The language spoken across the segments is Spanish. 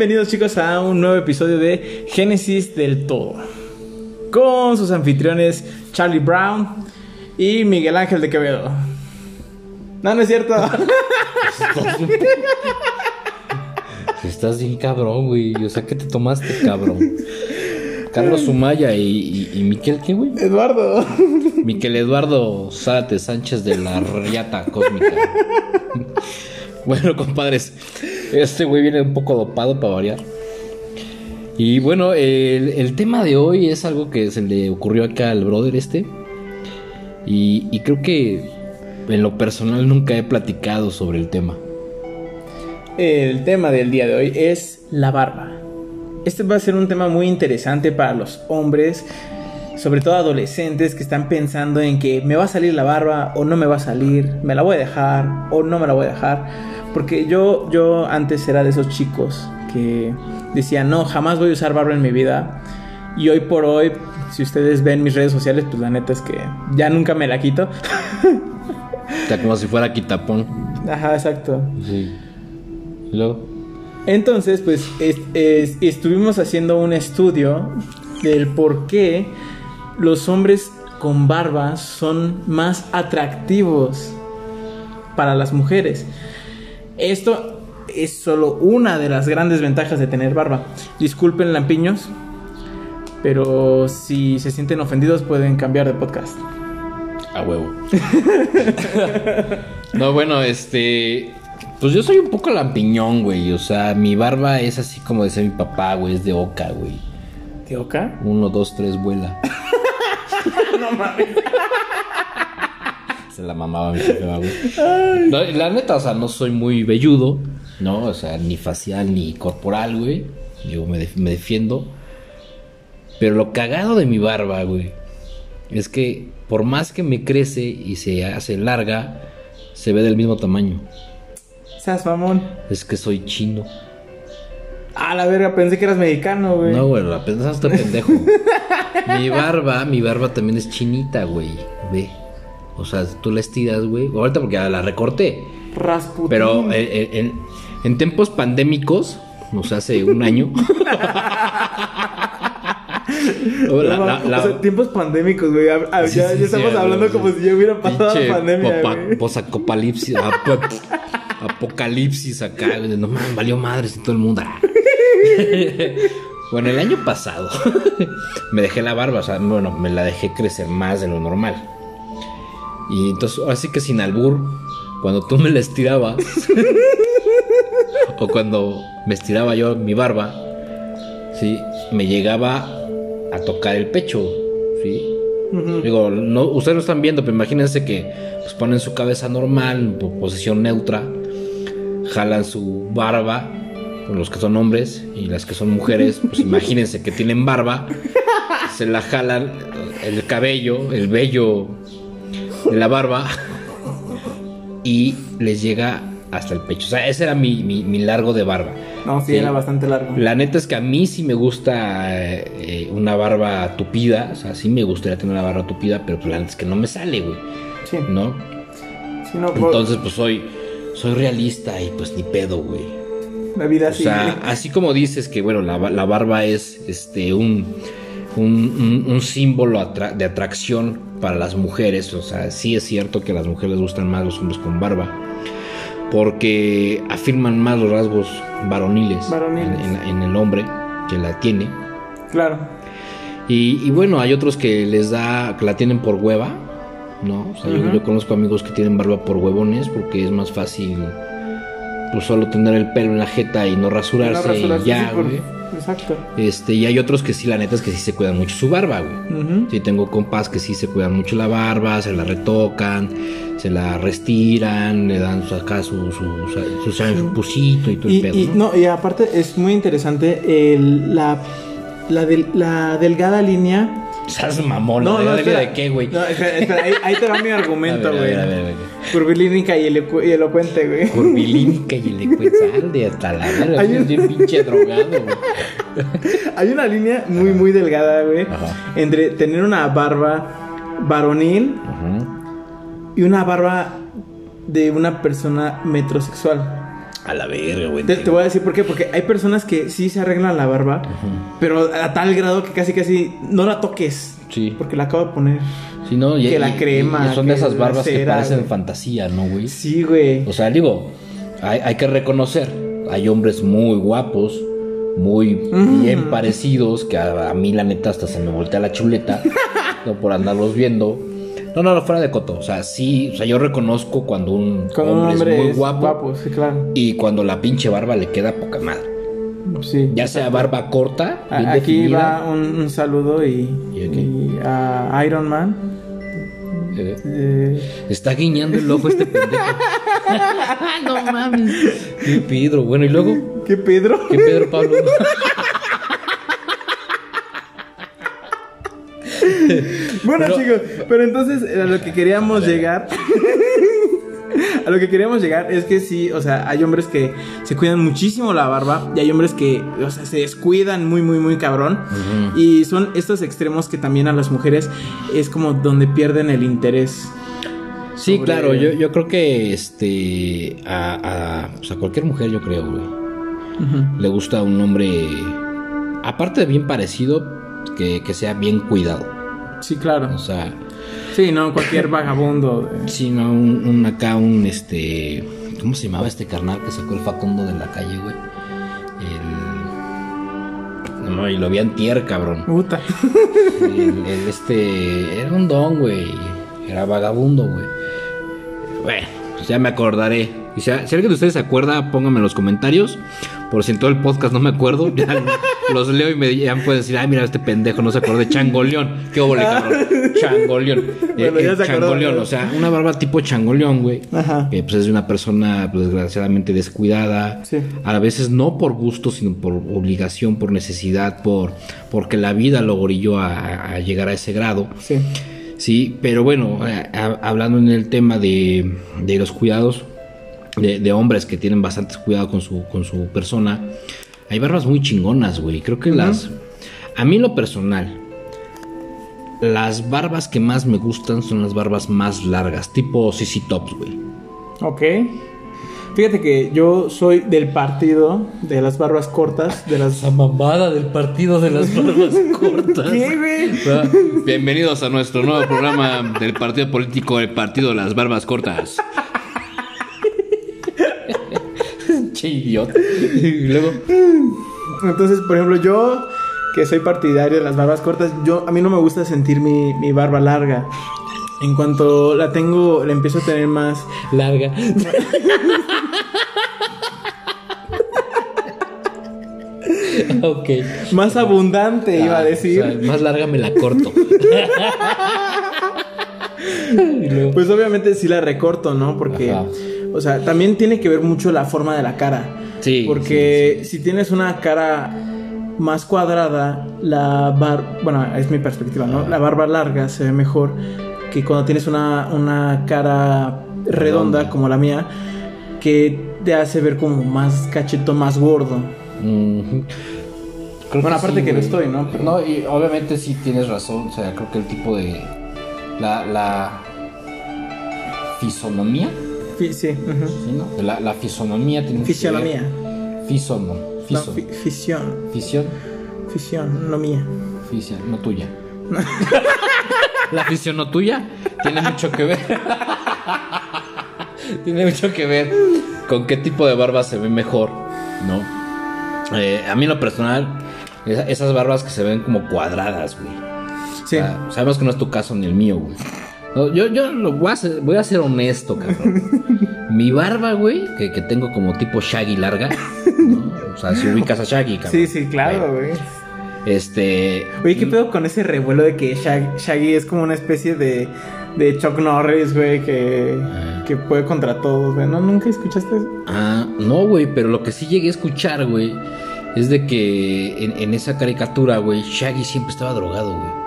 Bienvenidos chicos a un nuevo episodio de Génesis del Todo. Con sus anfitriones Charlie Brown y Miguel Ángel de Quevedo. No, no es cierto. Estás bien cabrón, güey. O sea, ¿qué te tomaste, cabrón? Carlos Sumaya y, y, y Miquel, ¿qué, güey? Eduardo. Miquel Eduardo Zárate Sánchez de la Riata Cósmica. bueno, compadres, este güey viene un poco dopado para variar. Y bueno, el, tema de hoy es algo que se le ocurrió acá al brother este. Y, y creo que en lo personal nunca he platicado sobre el tema. El tema del día de hoy es la barba. Este va a ser un tema muy interesante para los hombres, sobre todo adolescentes que están pensando en que me va a salir la barba o no me va a salir, me la voy a dejar o no me la voy a dejar. Porque yo, yo antes era de esos chicos que decían, no, jamás voy a usar barba en mi vida. Y hoy por hoy, si ustedes ven mis redes sociales, pues la neta es que ya nunca me la quito. O sea, como si fuera quitapón. Ajá, exacto. Sí. ¿Y Luego. Entonces, pues es- es- estuvimos haciendo un estudio del por qué los hombres con barba son más atractivos para las mujeres. Esto es solo una de las grandes ventajas de tener barba. Disculpen lampiños, pero si se sienten ofendidos pueden cambiar de podcast. A huevo. no, bueno, este. Pues yo soy un poco lampiñón, güey. O sea, mi barba es así como decía mi papá, güey. Es de oca, güey. ¿Qué oca? Uno, dos, tres, vuela. No mames. Se la mamaba mi jefe, güey. No, la neta, o sea, no soy muy velludo, ¿no? O sea, ni facial ni corporal, güey. Yo me, def- me defiendo. Pero lo cagado de mi barba, güey, es que por más que me crece y se hace larga, se ve del mismo tamaño. Seas mamón. Es que soy chino. A la verga, pensé que eras mexicano, güey. No, güey, la pensaste pendejo. mi barba, mi barba también es chinita, güey. Ve. O sea, tú la estiras, güey. Ahorita porque la recorté. Rasputín. Pero eh, eh, en, en tiempos pandémicos, o sea, hace un año. No, la- la- mames, la- o sea, tiempos pandémicos, güey. Ya, sí, ya sí, estamos sí, hablando como si ya hubiera pasado la pandemia, posapocalipsis, ap- apocalipsis acá, no mames, valió madres en todo el mundo. Ah. bueno, el año pasado me dejé la barba, o sea, bueno, me la dejé crecer más de lo normal. Y entonces, así que sin albur, cuando tú me la estirabas, o cuando me estiraba yo mi barba, sí, me llegaba a tocar el pecho, sí. Digo, no, ustedes no están viendo, pero imagínense que pues, ponen su cabeza normal, en po- posición neutra, jalan su barba, con los que son hombres, y las que son mujeres, pues imagínense que tienen barba, se la jalan el cabello, el vello de la barba, y les llega hasta el pecho. O sea, ese era mi, mi- mi largo de barba. No, sí, era bastante largo. La neta es que a mí sí me gusta eh, una barba tupida. O sea, sí me gustaría tener una barba tupida, pero pues la neta es que no me sale, güey. Sí, ¿No? sí, no, por- Entonces, pues soy, soy realista y pues ni pedo, güey. la vida O sea, así como dices que, bueno, la, la barba es este un, un, un- un símbolo atra- de atracción para las mujeres. O sea, sí es cierto que a las mujeres les gustan más los hombres con barba. Porque afirman más los rasgos varoniles, Varoniles. En, en- en el hombre que la tiene. Claro. Y, y bueno, hay otros que les da, que la tienen por hueva, ¿no? O sea, yo- conozco amigos que tienen barba por huevones porque es más fácil, pues solo tener el pelo en la jeta y no rasurarse, No rasurarse, y ya, sí, por- güey. Exacto. Este, y hay otros que sí, la neta es que sí se cuidan mucho su barba, güey. Ujú. Sí, tengo compas que sí se cuidan mucho la barba, se la retocan, se la restiran, le dan su- acá su, su, su, su champusito y todo el Y, pedo, y- ¿no? no, y aparte es muy interesante el- la, la, del- la delgada línea. ¿Sabes mamón? No, ¿La no, espera. de qué, güey? No, espera, espera, ahí, ahí te va mi argumento, güey. Curvilínica y, elocu- y elocuente, güey. curvilínica y el ecuetzalde hasta la verga. Hay un- pinche drogado, güey. Hay una línea muy, muy delgada, güey. Ajá. Entre tener una barba varonil Ajá. y una barba de una persona metrosexual. A la verga, güey. Te, te voy a decir por qué. Porque hay personas que sí se arreglan la barba, pero a tal grado que casi casi no la toques. Sí. Porque la acabo de poner. Sí, ¿no? Y- que la crema, y son de esas barbas que parecen güey. fantasía, ¿no, güey? Sí, güey. O sea, digo, hay, hay que reconocer, hay hombres muy guapos, muy Mm. bien parecidos, que a, a mí la neta hasta se me voltea la chuleta, no por andarlos viendo. No, no, no, fuera de coto. O sea, sí, o sea, yo reconozco cuando un Cuando un hombre, es muy es guapo, guapo, sí, claro. y cuando la pinche barba le queda poca madre. Sí. Ya sea barba corta, bien Aquí definida. va un, un saludo y, ¿Y aquí? y a Iron Man. eh, Eh, está guiñando el ojo este pendejo. no mames. Qué Pedro. Bueno, y luego, ¿Qué Pedro? ¿qué Pedro Pablo? Bueno, Pero- chicos, pero entonces a lo que queríamos llegar. a lo que queríamos llegar es que sí, o sea, hay hombres que se cuidan muchísimo la barba y hay hombres que, o sea, se descuidan muy, muy, muy cabrón. Y son estos extremos que también a las mujeres es como donde pierden el interés. Sí, sobre- claro, yo, yo creo que este a, a, pues, a cualquier mujer, yo creo, güey, le gusta un hombre, aparte de bien parecido, que, que sea bien cuidado. Sí, claro. O sea, Sí, no, cualquier vagabundo. de- si no, un, un acá, un este, ¿cómo se llamaba este carnal que sacó el Facundo de la calle, güey? El... No, y lo vi antier, cabrón. Puta. El, el este, era un don, güey, era vagabundo, güey. Bueno, pues ya me acordaré. Y si, si alguien de ustedes se acuerda, pónganme en los comentarios. Por si en todo el podcast no me acuerdo, ya los leo y me ya pueden decir, ay, mira, este pendejo no se acordó de Changoleón. Qué óvole, cabrón. Changoleón. Bueno, Eh, eh, se acordó. changoleón, o sea, una barba tipo changoleón, güey. Ajá. Que pues es de una persona, pues, desgraciadamente descuidada. Sí. A veces no por gusto, sino por obligación, por necesidad, por porque la vida lo orilló a- a llegar a ese grado. Sí. Sí, pero bueno, eh, ha- hablando en el tema de, de los cuidados de, de hombres que tienen bastante cuidado con su, con su persona, hay barbas muy chingonas, güey. Creo que las... A mí en lo personal, las barbas que más me gustan son las barbas más largas, tipo CC Tops, güey. Ok. Fíjate que yo soy del partido de las barbas cortas, de las... Esa mamada del partido de las barbas cortas. ¿Qué, güey? Bienvenidos a nuestro nuevo programa del partido político, el partido de las barbas cortas. Idiota. Y luego, Entonces, por ejemplo, yo que soy partidario de las barbas cortas, yo a mí no me gusta sentir mi, mi barba larga. En cuanto la tengo, la empiezo a tener más. larga. ok. Más abundante, iba a Ah, decir. o sea, más larga me la corto. Pues obviamente sí la recorto, ¿no? Porque, Ajá. o sea, también tiene que ver mucho la forma de la cara. Sí, Porque si tienes una cara más cuadrada, la barba, bueno, es mi perspectiva, ¿no? La barba larga se ve mejor que cuando tienes una, una cara redonda, Redonda. como la mía, que te hace ver como más cacheto, más gordo. Creo Bueno, aparte que güey. estoy, ¿no? Pero- No, y obviamente sí tienes razón. O sea, creo que el tipo de. La. la fisonomía. Fi- sí. ¿sí, no? La, la fisonomía tiene Fisionomía. ver- Fisono. No, Fiso. fi- fisión. Fisión. Fisión, no mía. Fisión. No tuya. la fisión no tuya tiene mucho que ver. tiene mucho que ver con qué tipo de barba se ve mejor, ¿no? Eh, a mí en lo personal, esa- esas barbas que se ven como cuadradas, güey. Sí. O sea, sabemos que no es tu caso ni el mío, güey. No, yo yo lo voy, a ser, voy a ser honesto, cabrón. Mi barba, güey, que, que tengo como tipo Shaggy larga, ¿no? O sea, si ubicas a Shaggy, cabrón. Sí, sí, claro, güey. Este. Oye, ¿qué pedo con ese revuelo de que Shag- Shaggy es como una especie de, de Chuck Norris, güey, que, Ah. que puede contra todos, güey? ¿No? ¿Nunca escuchaste eso? Ah, no, güey, pero lo que sí llegué a escuchar, güey, es de que en, en esa caricatura, güey, Shaggy siempre estaba drogado, güey.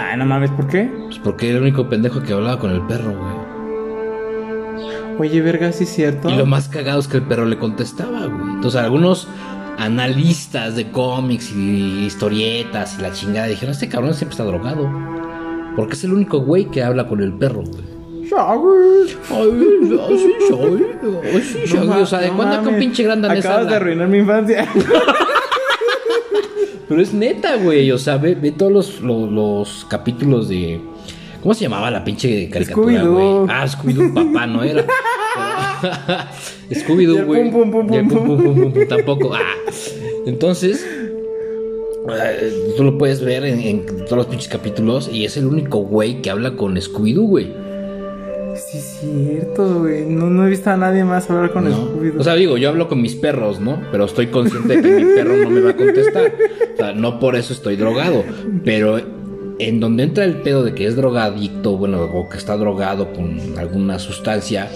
Ay, no mames, ¿por qué? Pues porque era el único pendejo que hablaba con el perro, güey. Oye, verga, sí es cierto. Y lo más cagado es que el perro le contestaba, güey. Entonces, algunos analistas de cómics y historietas y la chingada dijeron: Este cabrón siempre está drogado. Porque es el único güey que habla con el perro, güey. Shaggy. Ay, así soy. Así ma- o sea, ¿de no cuándo acá un pinche gran danés Acabas habla? de arruinar mi infancia. Pero es neta, güey. O sea, ve, ve todos los, los, los capítulos de. ¿Cómo se llamaba la pinche caricatura, güey? Ah, Scooby-Doo, papá, ¿no era? Scooby-Doo, güey. pum, pum, pum, Y el pum, pum, pum, pum, pum, tampoco. Ah. Entonces, eh, tú lo puedes ver en, en todos los pinches capítulos y es el único güey que habla con Scooby-Doo, güey. Sí, es cierto, güey. No, no he visto a nadie más hablar con ¿no? Scooby-Doo. O sea, digo, yo hablo con mis perros, ¿no? Pero estoy consciente de que mi perro no me va a contestar. O sea, no por eso estoy drogado. Pero en donde entra el pedo de que es drogadicto, bueno, o que está drogado con alguna sustancia,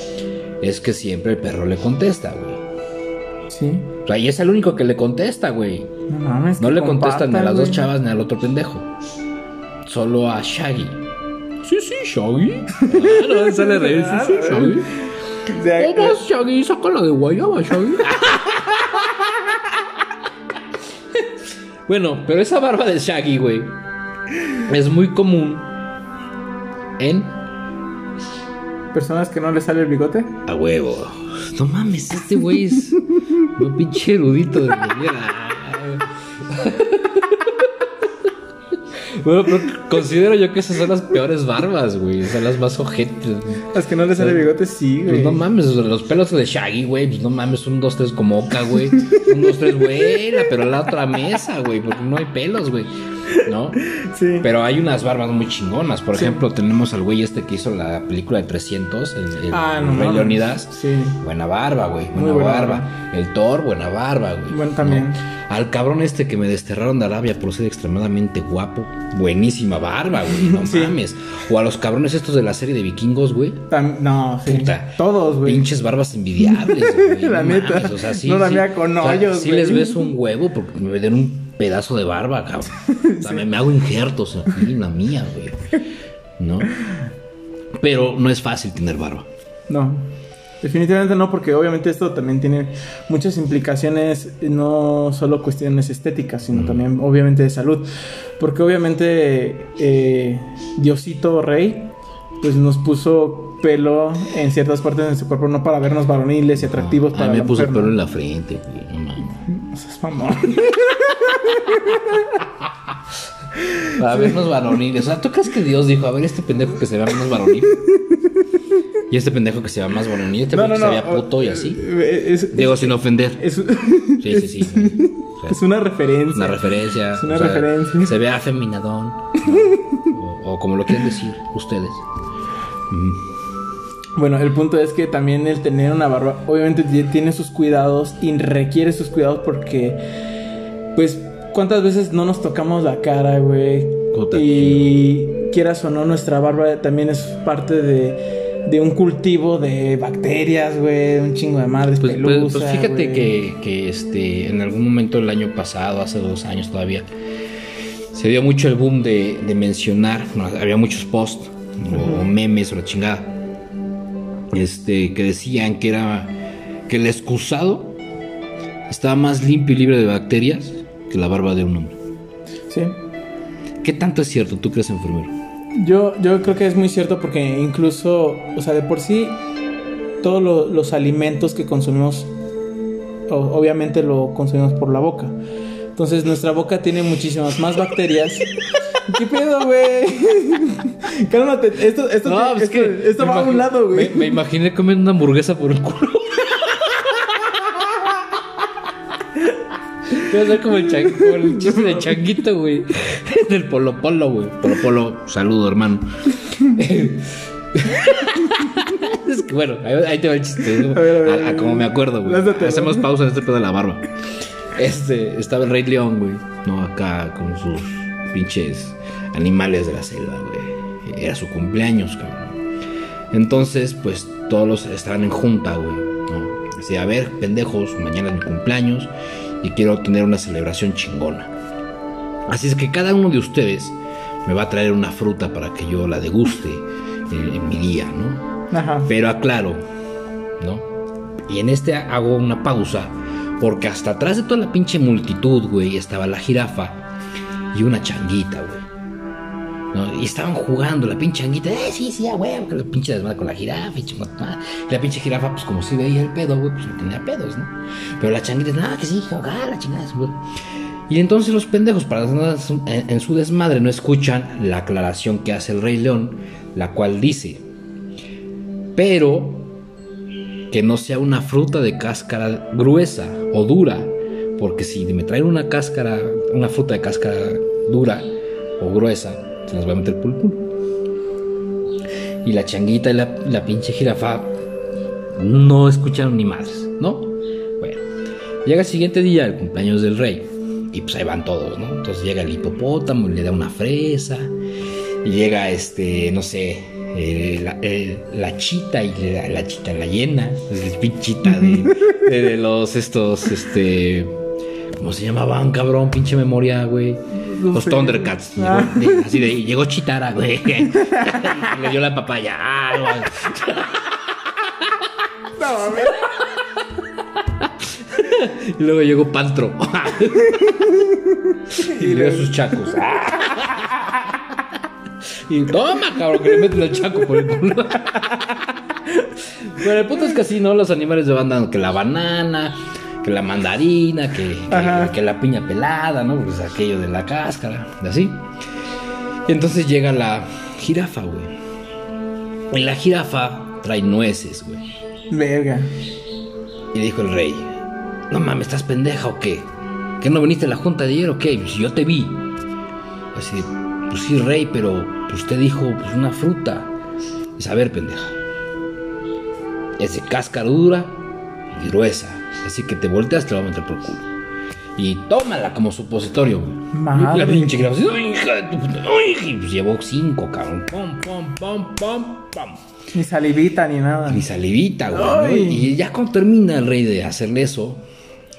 es que siempre el perro le contesta, güey. sí. O sea, y es el único que le contesta, güey. No mames. No le contestan ni a las dos chavas ni al otro pendejo. Solo a Shaggy. Sí, sí, Shaggy. Claro, sale reír. Sí, sí, Shaggy. O sea, Vamos, Shaggy, sácala de guayaba, Shaggy. bueno, pero esa barba de Shaggy, güey, es muy común en... personas que no le sale el bigote. A huevo. No mames, este güey es un pinche erudito de mi vida. Bueno, pero considero yo que esas son las peores barbas, güey. Son las más ojetes. Las que no le sale bigote, sí, güey. Pues no mames, los pelos de Shaggy, güey. Pues no mames, un, dos, tres como Oca, güey. Un, dos, tres, güey. Pero la otra mesa, güey. Porque no hay pelos, güey. ¿No? Sí. Pero hay unas barbas muy chingonas. Por Sí. ejemplo, tenemos al güey este que hizo la película de 300, el, el, Ah, no Rey. Leonidas. Sí. Buena barba, güey. Buena, Muy buena barba. barba. El Thor, buena barba, güey. Bueno, también. ¿No? Al cabrón este que me desterraron de Arabia por ser extremadamente guapo. Buenísima barba, güey. No Sí. mames. O a los cabrones estos de la serie de vikingos, güey. No, sí. Puta. Todos, güey. Pinches barbas envidiables, güey. La no neta. mames, o sea, sí, No la sí. con O sea, hoyos, Sí les ves un huevo porque me den un pedazo de barba, cabrón. O sea, me, me hago injertos aquí la mía, güey. ¿No? Pero no es fácil tener barba. No. Definitivamente no, porque obviamente esto también tiene muchas implicaciones, no solo cuestiones estéticas, sino también obviamente de salud. Porque obviamente eh, Diosito Rey, pues nos puso pelo en ciertas partes de nuestro cuerpo, no para vernos varoniles y atractivos A para mí la me puso pelo ¿no? en la frente, güey. No mames. No seas mamón. Para vernos varoniles. O sea, ¿tú crees que Dios dijo, a ver, este pendejo que se vea menos varonil? Y este pendejo que se vea más varonil, y este No, pendejo no, que no. se vea puto y así. Eh, Es, Digo, sin ofender. es, Sí, sí, sí. O sea, es una referencia. Una referencia. Es una referencia. Se ve afeminadón. O, o como lo quieren decir ustedes. Bueno, el punto es que también el tener una barba, obviamente ti- tiene sus cuidados y requiere sus cuidados porque, pues, ¿cuántas veces no nos tocamos la cara, güey? Y quieras o no, nuestra barba también es parte de, de un cultivo de bacterias, güey, un chingo de madres Pues, pues- pelusa, pues fíjate güey. que, que, este, en algún momento del año pasado, hace dos años todavía, se dio mucho el boom de, de mencionar, había muchos posts o memes o la chingada, este, que decían que era que el excusado estaba más limpio y libre de bacterias que la barba de un hombre. Sí. ¿Qué tanto es cierto? ¿Tú crees enfermero? Yo, yo creo que es muy cierto porque incluso, o sea, de por sí, todos lo- los alimentos que consumimos, obviamente lo consumimos por la boca. Entonces nuestra boca tiene muchísimas más bacterias. ¿Qué pedo, güey? Cálmate, esto, esto, No, te- es esto, que esto me va a un lado, güey. Me, me imaginé comiendo una hamburguesa por el culo. Voy a ser como el, chan- como el chiste de changuito, güey. Del polo polo, güey. Polo polo, saludo, hermano. es que bueno, ahí, ahí te va el chiste. A ver, a ver, A- a a ver. como me acuerdo, güey. Hacemos pausa en este pedo de la barba. Este, estaba el Rey León, güey. No, acá con sus pinches animales de la selva, güey. Era su cumpleaños, cabrón. Entonces, pues todos los estaban en junta, güey. ¿no? Decía, a ver, pendejos, mañana es mi cumpleaños y quiero tener una celebración chingona. Así es que cada uno de ustedes me va a traer una fruta para que yo la deguste en, en mi día, ¿no? Ajá. Pero aclaro, ¿no? Y en este hago una pausa, porque hasta atrás de toda la pinche multitud, güey, estaba la jirafa y una changuita, güey. Y estaban jugando, la pinche anguita, eh, sí, sí, a huevo, que la pinche desmadre con la jirafa y la pinche jirafa, pues como si veía el pedo, güey, pues no tenía pedos, ¿no? Pero la changuita, nada, que sí, jugar, la chingada, güey. Y entonces los pendejos, para en su desmadre, no escuchan la aclaración que hace el Rey León, la cual dice, pero que no sea una fruta de cáscara gruesa o dura, porque si me traen una cáscara, una fruta de cáscara dura o gruesa, se las voy a meter por. Y la changuita y la, la pinche jirafa no escucharon ni madres, ¿no? Bueno, llega el siguiente día, el cumpleaños del rey, y pues ahí van todos, ¿no? Entonces llega el hipopótamo y le da una fresa, y llega este, no sé, eh, la, eh, la chita y le da la chita la llena, el pinchita de, de, de los estos, este, ¿cómo se llamaban, cabrón? Pinche memoria, güey. Los Thundercats. Llegó- Ah. de- así de, llegó Chitara, güey. le dio la papaya. Ah. No, mames. Y luego llegó Pantro. y le dio sus chacos. y toma, cabrón, que le meten el chaco por el culo. Bueno, el punto es que así, ¿no? Los animales le van dando que la banana, que la mandarina, que, que, que la piña pelada, ¿no? Pues aquello de la cáscara, así. Y entonces llega la jirafa, güey. Y la jirafa trae nueces, güey. Verga. Y dijo el rey, no mames, ¿estás pendeja o qué? ¿Que no viniste a la junta de ayer o qué? Pues yo te vi. Así de, pues sí, rey, pero pues, usted dijo pues una fruta. Dice, a ver, pendeja. Es de cáscara dura y gruesa. Así que te volteas, te la voy a meter por culo. Y tómala como supositorio, güey. La pinche "Ay, hija de tu puta-". Y pues llevó cinco, cabrón. Pum, pum, pum. Ni salivita ni nada. Ni salivita, güey. ¿no? Y ya cuando termina el rey de hacerle eso,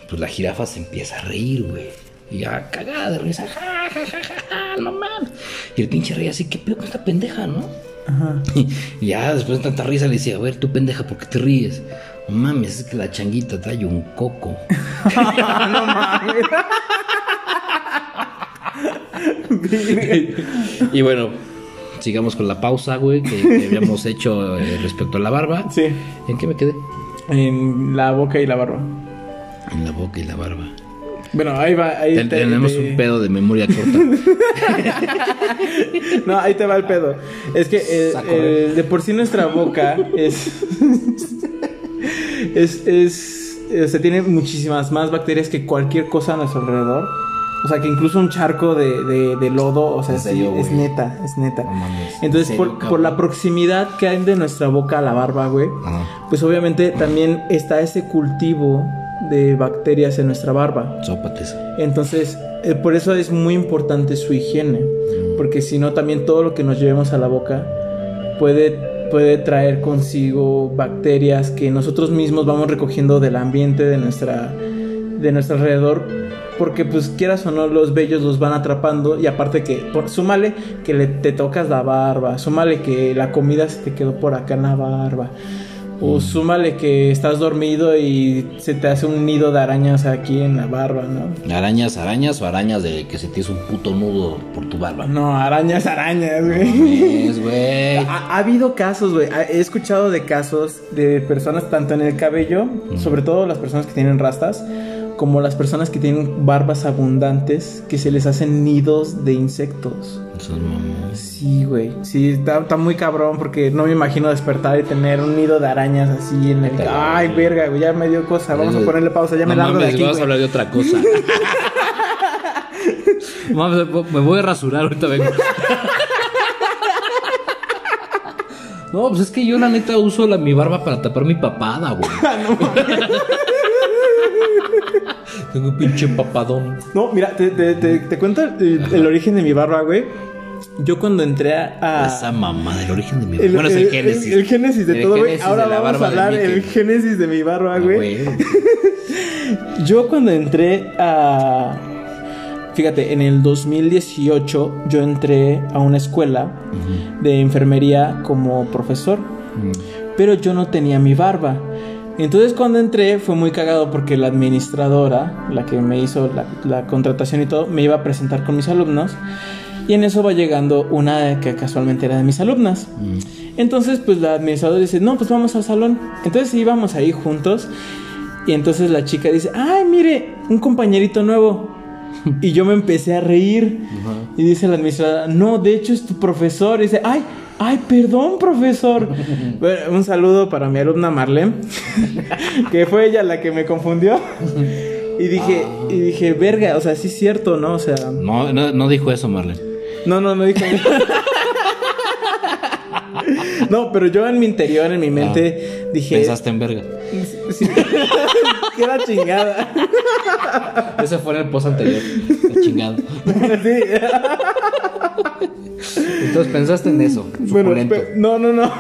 pues la jirafa se empieza a reír, güey. Y ya cagada de risa, ja, ja, ja, ja, no mames. Y el pinche rey así, ¿qué pedo con esta pendeja, no? Ajá. Y ya después de tanta risa le decía, a ver, tú pendeja, ¿por qué te ríes? Mames, es que la changuita trae un coco. no mames. y bueno, sigamos con la pausa, güey, que, que habíamos hecho eh, respecto a la barba. sí. ¿En qué me quedé? En la boca y la barba. En la boca y la barba. Bueno, ahí va. Ahí Ten- te- Tenemos te- un pedo de memoria corta. No, ahí te va el pedo. Es que eh, eh, de por sí nuestra boca es. Es. es. O sea, tiene muchísimas más bacterias que cualquier cosa a nuestro alrededor. O sea, que incluso un charco de, de- de lodo, o sea, ¿En sí, serio, es neta, es neta. No mames, ¿en Entonces, serio, por, por la proximidad que hay de nuestra boca a la barba, güey, Ajá. pues obviamente también está ese cultivo de bacterias en nuestra barba. Sópates. Entonces, eh, por eso es muy importante su higiene, porque si no, también todo lo que nos llevemos a la boca puede, puede traer consigo bacterias que nosotros mismos vamos recogiendo del ambiente de, nuestra, de nuestro alrededor, porque pues quieras o no, los vellos los van atrapando y aparte que, por, súmale que le, te tocas la barba, súmale que la comida se te quedó por acá en la barba. O súmale que estás dormido y se te hace un nido de arañas aquí en la barba, ¿no? Arañas, arañas o arañas de que se te hizo un puto nudo por tu barba. No, arañas, arañas, güey. mames, güey. Ha, ha habido casos, güey. He escuchado de casos de personas tanto en el cabello, sobre todo las personas que tienen rastas, como las personas que tienen barbas abundantes, que se les hacen nidos de insectos. Esos mamones. Sí, güey. Sí, está, está muy cabrón porque no me imagino despertar y tener un nido de arañas así en el... Ay, verga, güey. Ya me dio cosa. Vamos a ponerle pausa. Ya me no largo de mames, aquí, Vamos a hablar de otra cosa. Mames, me voy a rasurar ahorita vengo. No, pues es que yo la neta uso la, mi barba para tapar mi papada, güey. Tengo un pinche papadón. No, mira, te, te, te, te cuento el, el origen de mi barba, güey. Yo cuando entré a... Esa mamá del origen de mi El, Bueno, es el el- génesis. el- génesis de todo, güey. Ahora vamos a barba hablar el génesis de mi barba, Ah, güey. güey. Yo cuando entré a... Fíjate, en el 2018 yo entré a una escuela de enfermería como profesor. Pero yo no tenía mi barba. Entonces cuando entré fue muy cagado porque la administradora, la que me hizo la, la contratación y todo, me iba a presentar con mis alumnos. Y en eso va llegando una que casualmente era de mis alumnas. Mm. Entonces, pues la administradora dice, no, pues vamos al salón. Entonces íbamos ahí juntos. Y entonces la chica dice, ay, mire, un compañerito nuevo. Y yo me empecé a reír. Y dice la administradora, no, de hecho es tu profesor. Y dice, ay, ay, perdón, profesor. Bueno, un saludo para mi alumna Marlene, que fue ella la que me confundió. Y dije, y dije, verga, o sea, sí es cierto, ¿no? O sea, No, no, no dijo eso, Marlene. no, no, no dije. No, pero yo en mi interior, en mi mente, dije. Pensaste en verga. Sí, era chingada. Ese fue en el post anterior. Está chingado. Sí. Entonces pensaste en eso. Bueno, Suculento. pe- no, no, no.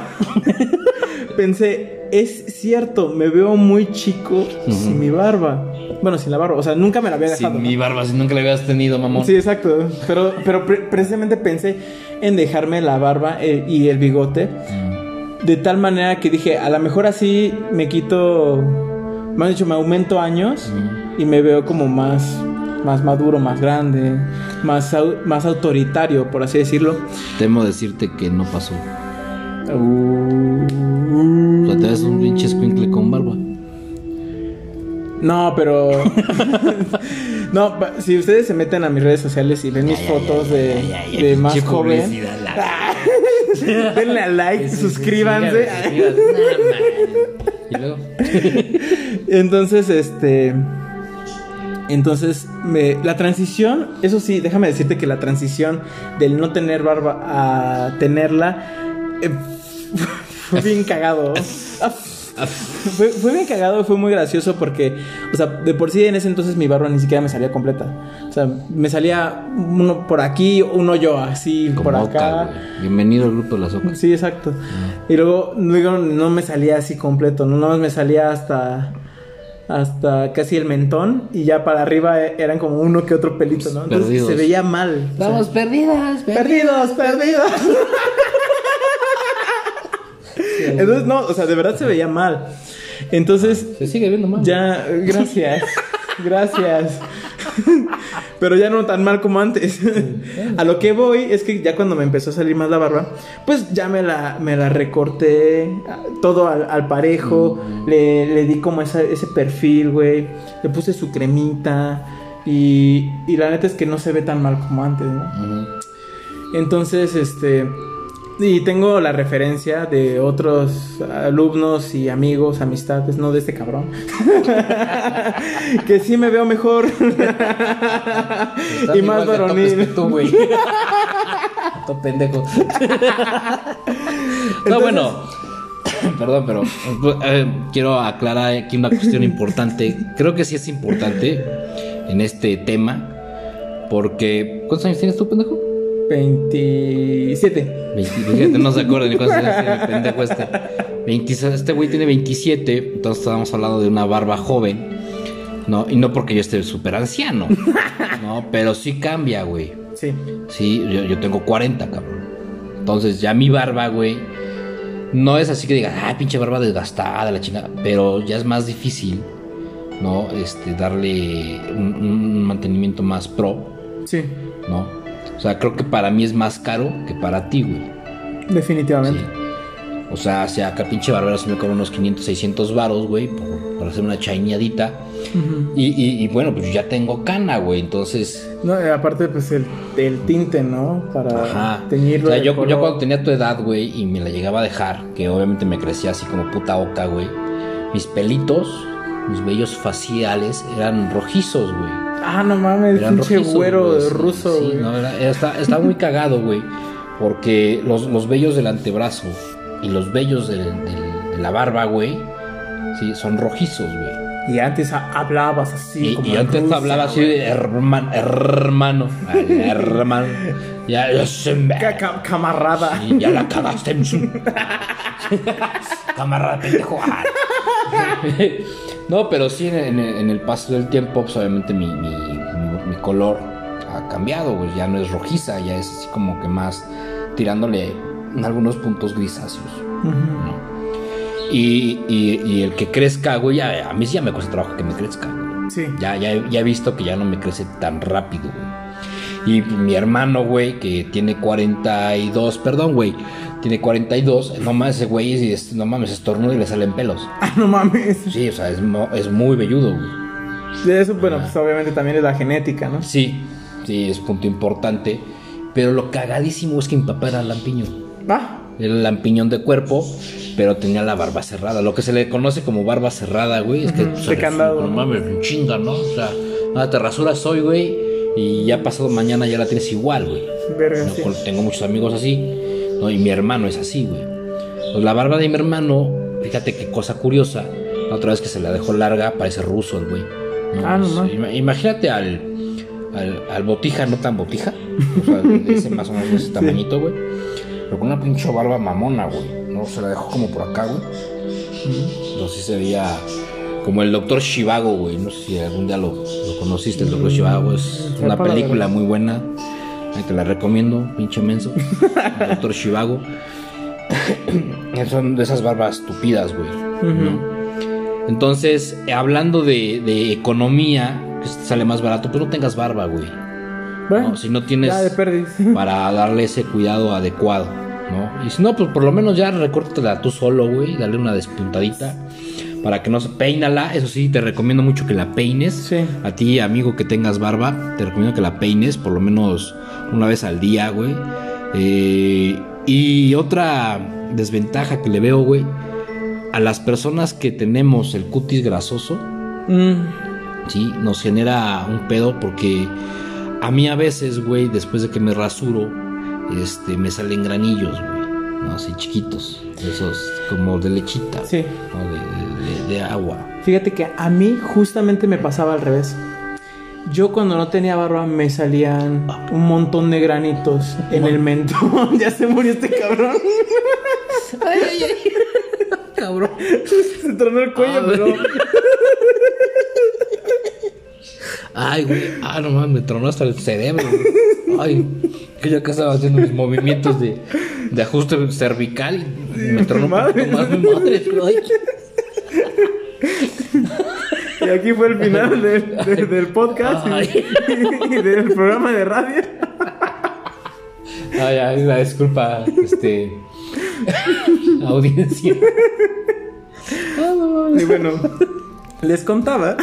Pensé, es cierto, me veo muy chico sin mi barba. Bueno, sin la barba, o sea, nunca me la había dejado. Sin mi barba, si nunca la habías tenido, mamón. Sí, exacto. Pero, pero pre- precisamente pensé en dejarme la barba eh, y el bigote. Mm. De tal manera que dije, a lo mejor así me quito, me han dicho, me aumento años Mm. y me veo como más, más maduro, más grande, más, au- más autoritario, por así decirlo. Temo decirte que no pasó. Uh, O sea, te ves un pinche escuincle con barba. No, pero... no, si ustedes se meten a mis redes sociales y ven mis fotos de, de más joven, la- denle a like, Sí, suscríbanse. sí. Y luego. Entonces, este. Entonces, me, la transición, eso sí, déjame decirte que la transición del no tener barba a tenerla eh, fue bien cagado. Fue, fue bien cagado, fue muy gracioso porque, o sea, de por sí en ese entonces mi barba ni siquiera me salía completa. O sea, me salía uno por aquí, uno yo así, Como por acá. Bienvenido al grupo de las ocas. Sí, exacto. Y luego, luego no me salía así completo, no nada más me salía hasta hasta casi el mentón y ya para arriba e- eran como uno que otro pelito, ¿no? Entonces Perdidos. se veía mal. o sea, Estamos perdidas, perdidos, perdidos. Entonces no, o sea, de verdad se veía mal. Entonces Se sigue viendo mal. ya, gracias. Gracias. Pero ya no tan mal como antes. A lo que voy es que ya cuando me empezó a salir más la barba, pues ya me la, me la recorté todo al, al parejo. Le, le di como esa- ese perfil, güey. Le puse su cremita. Y, y la neta es que no se ve tan mal como antes, ¿no? Entonces, este. Y tengo la referencia de otros alumnos y amigos, amistades, no de este cabrón. que sí me veo mejor. Y más varonil. que tú, güey. Pendejo. no, bueno. Perdón, pero eh, quiero aclarar aquí una cuestión importante. Creo que sí es importante en este tema. Porque. ¿Cuántos años tienes tú, pendejo? 27. 20, fíjate, no se acuerda ni cuántos años pendejo este. 26 este güey tiene 27, entonces estábamos hablando de una barba joven. No, y no porque yo esté súper anciano. No, pero sí cambia, güey. Sí. Sí, yo, yo tengo 40, cabrón. Entonces ya mi barba, güey, no es así que diga, ah, pinche barba desgastada, la chingada. Pero ya es más difícil, ¿no? Este, darle un, un mantenimiento más pro, Sí. ¿no? O sea, creo que para mí es más caro que para ti, güey. Definitivamente. Sí. O sea, si acá pinche barbero se me cobra unos 500, 600 varos, güey, por hacer una chaineadita. Ujú. Y, y- y bueno, pues yo ya tengo cana, güey, entonces... No, y aparte, pues el, el tinte, ¿no? Para Ajá. teñirlo. O sea, yo, color. yo cuando tenía tu edad, güey, y me la llegaba a dejar, que obviamente me crecía así como puta oca, güey. Mis pelitos, mis vellos faciales eran rojizos, güey. Ah, no mames, pinche güero sí, ruso, sí, güey. no, está, está muy cagado, güey. Porque los, los vellos del antebrazo y los vellos del- del- de la barba, güey, sí, son rojizos, güey. Y antes ha- hablabas así. Y, como y en antes Rusia, hablaba así de hermano, hermano, hermano. Ya, ca- camarada. Sí, ya la cagaste. Camarada pendejo. No, pero sí, en, en- en el paso del tiempo, pues obviamente mi, mi- mi- mi color ha cambiado, pues ya no es rojiza, ya es así como que más tirándole en algunos puntos grisáceos. ¿no? Y, y- y el que crezca, güey, ya- a mí sí ya me cuesta trabajo que me crezca, güey. Sí. Ya, ya, ya he visto que ya no me crece tan rápido, güey. Y mi hermano, güey, que tiene 42, perdón, güey, tiene 42, no mames, ese güey, es- no mames, estornuda y le salen pelos. Ah, no mames. Sí, o sea, es, mo- es muy velludo, güey. De eso, bueno, pues obviamente también es la genética, ¿no? Sí, sí, es punto importante. Pero lo cagadísimo es que mi papá era lampiño. Ah, Era lampiñón de cuerpo, pero tenía la barba cerrada. Lo que se le conoce como barba cerrada, güey, es que Ujú, pues, de eres candado. No mames, un chinga, ¿no? O sea, nada, te rasuras hoy, güey, y ya pasado mañana ya la tienes igual, güey. verga, ¿no? sí. Tengo muchos amigos así, ¿no? Y mi hermano es así, güey. Pues la barba de mi hermano, fíjate qué cosa curiosa. La otra vez que se la dejó larga, parece ruso el güey. Ah, no Pues, mames. ima- Imagínate al, al, al botija, no tan botija. O sea, ese más o menos ese tamañito, güey. Pero con una pinche barba mamona, güey. No, se la dejó como por acá, güey. Entonces sí se veía como el doctor Shivago, güey. No sé si algún día lo, lo conociste, el doctor Shivago. Es sepa una la película muy buena. Ahí te la recomiendo, pinche menso. Doctor Shivago. Son de esas barbas tupidas, güey. ¿no? Entonces, hablando de, de economía, que sale más barato, pues no tengas barba, güey. Bueno, ¿no? Si no tienes para darle ese cuidado adecuado, ¿no? Y si no, pues por lo menos ya recórtatela tú solo, güey, dale una despuntadita para que no se peínala. Eso sí, te recomiendo mucho que la peines. Sí. A ti, amigo que tengas barba, te recomiendo que la peines por lo menos una vez al día, güey. Eh, y otra desventaja que le veo, güey, a las personas que tenemos el cutis grasoso, Mm, sí, nos genera un pedo porque a mí a veces, güey, después de que me rasuro, este, me salen granillos, güey, ¿no? así chiquitos, esos como de lechita, sí. ¿no? de, de- de agua. Fíjate que a mí justamente me pasaba al revés. Yo cuando no tenía barba me salían un montón de granitos en el mentón. ya se murió este cabrón. Ay, ay, ay. Cabrón. se tronó el cuello, Ah, pero. Ay, güey. Ah, no mames, me tronó hasta el cerebro. güey. Ay, que yo acá estaba haciendo mis movimientos de, de ajuste cervical y me tronó Madre. mi madre. Ay, Y aquí fue el final del, del- del podcast y, del programa de radio. ay, ay, la disculpa, este. audiencia. Y bueno, les contaba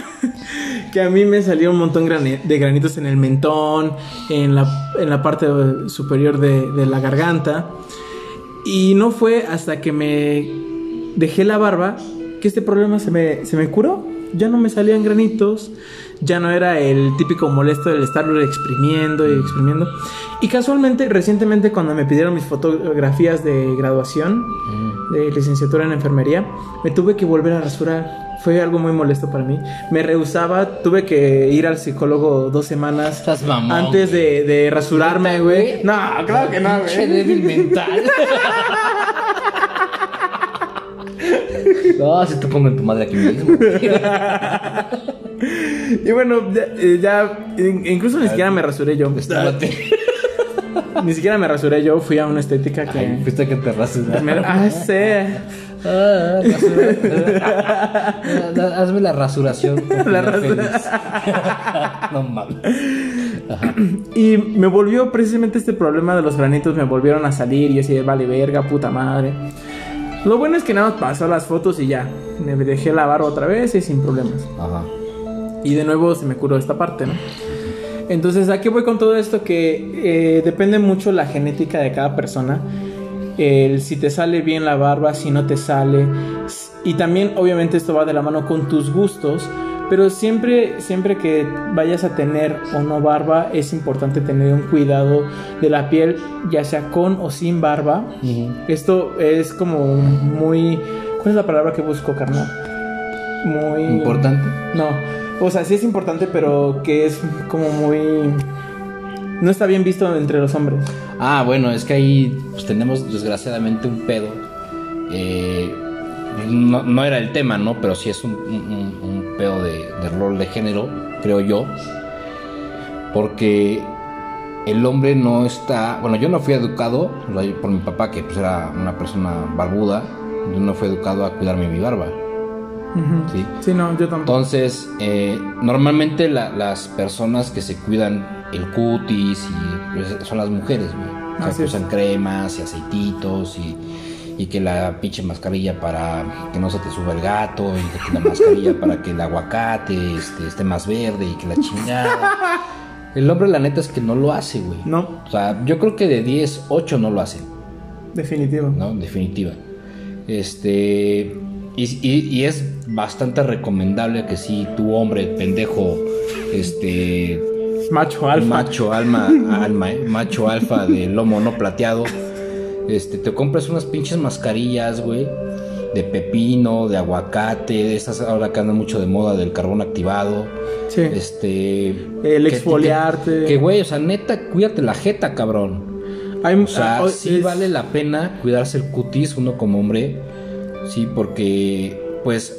que a mí me salió un montón de granitos en el mentón, en la, en la parte superior de, de la garganta. Y no fue hasta que me dejé la barba que este problema se me, se me curó. Ya no me salían granitos, ya no era el típico molesto del estarlo exprimiendo y exprimiendo. Y casualmente, recientemente cuando me pidieron mis fotografías de graduación, de licenciatura en enfermería, me tuve que volver a rasurar. Fue algo muy molesto para mí. Me rehusaba, tuve que ir al psicólogo dos semanas Estás mamón, antes de, de rasurarme, güey. No, claro que no, güey. débil mental. No, si te pongo en tu madre aquí mismo. Y bueno, ya, eh, ya, incluso ni siquiera me rasuré yo. Estúpate. Ni siquiera me rasuré yo, fui a una estética que... Ay, fuiste a que te rasuras. me- ah, sé. Ah, rasura- Ah, Hazme la rasuración. La rasura-. No mames. Y me volvió precisamente este problema de los granitos, me volvieron a salir y yo así, vale, verga, puta madre. Lo bueno es que nada más pasó las fotos y ya. Me dejé la barba otra vez y sin problemas. Ajá. Y de nuevo se me curó esta parte, ¿no? Entonces, ¿a qué voy con todo esto? Que eh, depende mucho la genética de cada persona. El si te sale bien la barba, si no te sale. Y también, obviamente, esto va de la mano con tus gustos. Pero siempre, siempre que vayas a tener o no barba, es importante tener un cuidado de la piel, ya sea con o sin barba. Esto es como muy... ¿Cuál es la palabra que busco, carnal? Muy... Importante. No, o sea, sí es importante, pero que es como muy... No está bien visto entre los hombres. Ah, bueno, es que ahí pues, tenemos desgraciadamente un pedo. Eh, no, no era el tema, ¿no? Pero sí es un, un- un pedo de, de rol de género, creo yo. Porque el hombre no está. Bueno, yo no fui educado por mi papá, que pues era una persona barbuda. Yo no fui educado a cuidarme mi barba. ¿sí? Sí, no, yo tampoco. Entonces, eh, normalmente la- las personas que se cuidan el cutis y, pues, son las mujeres, güey. O sea, Así que usan cremas y aceititos y, y que la pinche mascarilla para que no se te suba el gato y que la mascarilla para que el aguacate este, esté más verde y que la chingada. El hombre la neta es que no lo hace, güey. No, O sea, yo creo que de 10, 8 no lo hacen. definitivo. ¿no? Definitiva. Este. Y, y- y es bastante recomendable que si tu hombre, pendejo, este. Macho alfa. Macho alma, alma, eh, macho alfa de lomo no plateado. Este, te compras unas pinches mascarillas, güey. De pepino, de aguacate, de esas ahora que andan mucho de moda del carbón activado. Sí. Este. El exfoliarte. Que, güey, o sea, neta, cuídate la jeta, cabrón. Hay, O sea, sí es- vale la pena cuidarse el cutis uno como hombre. Sí, porque, pues,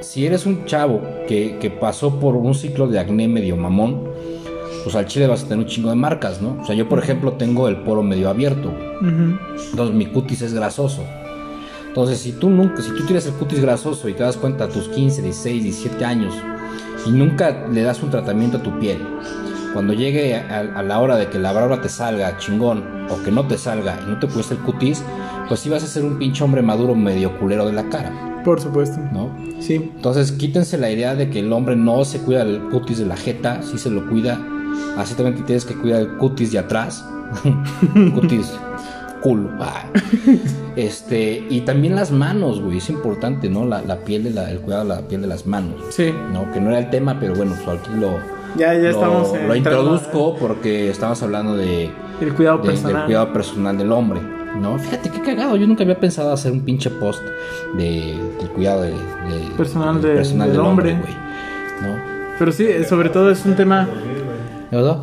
si eres un chavo que, que pasó por un ciclo de acné medio mamón, pues al chile vas a tener un chingo de marcas, ¿no? O sea, yo, por ejemplo, tengo el poro medio abierto. Entonces, mi cutis es grasoso. Entonces, si tú nunca, si tú tienes el cutis grasoso y te das cuenta a tus 15, 16, 17 años y nunca le das un tratamiento a tu piel, cuando llegue a, a la hora de que la barba te salga chingón o que no te salga y no te cueste el cutis, pues sí vas a ser un pinche hombre maduro medio culero de la cara, Por supuesto. ¿no? Sí. Entonces quítense la idea de que el hombre no se cuida del cutis de la jeta, sí se lo cuida. Así también te tienes que cuidar el cutis de atrás. cutis culo. Ah. Este, y también las manos, güey, es importante, ¿no? La, la piel de la, el cuidado de la piel de las manos. Sí. No, que no era el tema, pero bueno, pues aquí lo, Ya, ya lo, estamos. lo entrando introduzco porque estamos hablando de, El cuidado de- del personal. cuidado personal del hombre. No, fíjate qué cagado. Yo nunca había pensado hacer un pinche post de, del cuidado de, Personal personal del del hombre, hombre. güey. ¿No? Pero sí, sobre todo es un tema. ¿De verdad?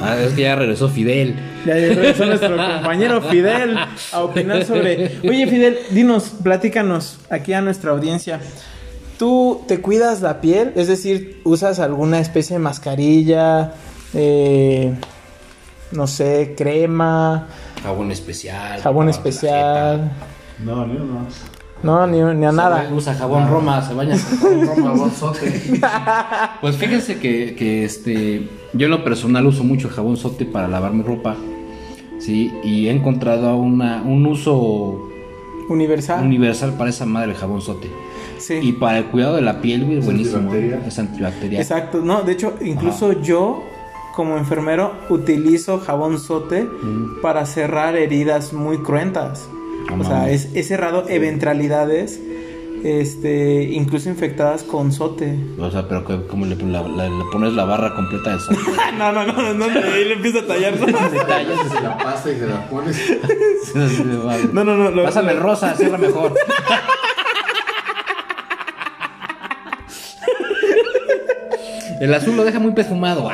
Ah, es que ya regresó Fidel. Ya regresó nuestro compañero Fidel a opinar sobre. Oye, Fidel, dinos, platícanos aquí a nuestra audiencia. ¿Tú te cuidas la piel? Es decir, ¿usas alguna especie de mascarilla? eh, no sé, crema, Jabón especial. jabón especial. No, ni uno. No, ni, ni a nada. Usa jabón Roma, se baña con jabón Roma. Pues fíjense que, que, este, yo en lo personal uso mucho jabón sote para lavar mi ropa. Sí, y he encontrado una, un uso Universal. universal para esa madre el jabón sote. sí. Y para el cuidado de la piel, güey, es buenísimo. antibacterial. Es antibacterial. Exacto, no, de hecho, incluso yo como enfermero utilizo jabón sote para cerrar heridas muy cruentas. O sea, es, he cerrado eventualidades, este, incluso infectadas con sote. O sea, pero que, como le, la- la- le pones la barra completa de sote. no, no, no, no, ahí le empiezo a tallar. Se la pasta y se la pones. No, no, no. lo- Pásame el rosa, cierra mejor. El azul lo deja muy perfumado.